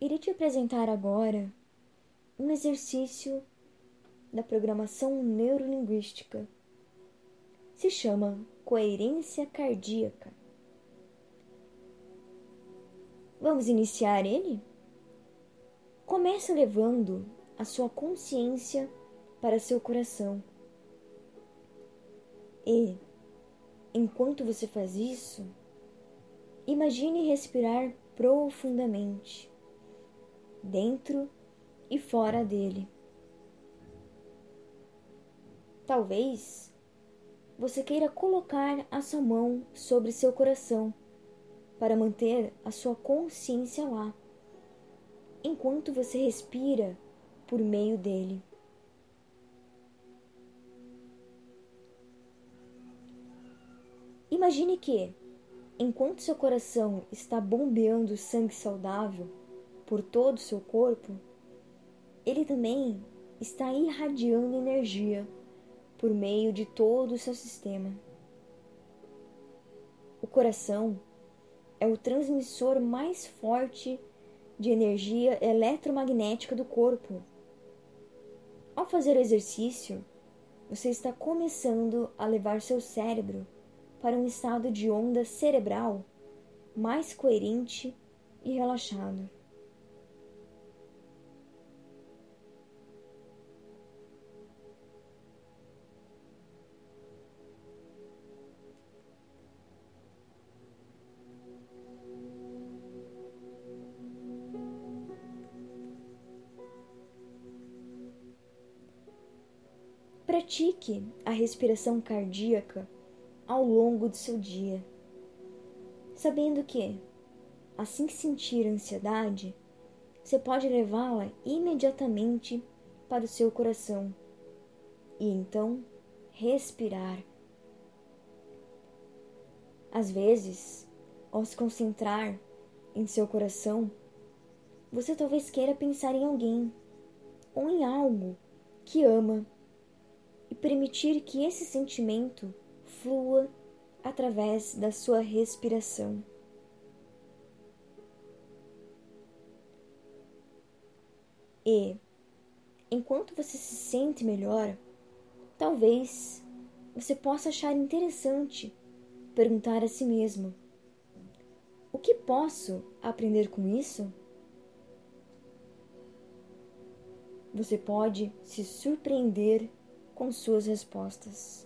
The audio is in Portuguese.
irei te apresentar agora um exercício da programação neurolinguística. Se chama coerência cardíaca. Vamos iniciar ele? Comece levando a sua consciência para seu coração. E, enquanto você faz isso, imagine respirar profundamente, dentro e fora dele. Talvez você queira colocar a sua mão sobre seu coração para manter a sua consciência lá, enquanto você respira por meio dele. Imagine que, enquanto seu coração está bombeando sangue saudável por todo o seu corpo, ele também está irradiando energia por meio de todo o seu sistema. O coração é o transmissor mais forte de energia eletromagnética do corpo. Ao fazer o exercício, você está começando a levar seu cérebro para um estado de onda cerebral mais coerente e relaxado. Pratique a respiração cardíaca ao longo do seu dia, sabendo que, assim que sentir ansiedade, você pode levá-la imediatamente para o seu coração e então respirar. Às vezes, ao se concentrar em seu coração, você talvez queira pensar em alguém ou em algo que ama permitir que esse sentimento flua através da sua respiração. E, enquanto você se sente melhor, talvez você possa achar interessante perguntar a si mesmo: O que posso aprender com isso? Você pode se surpreender com suas respostas.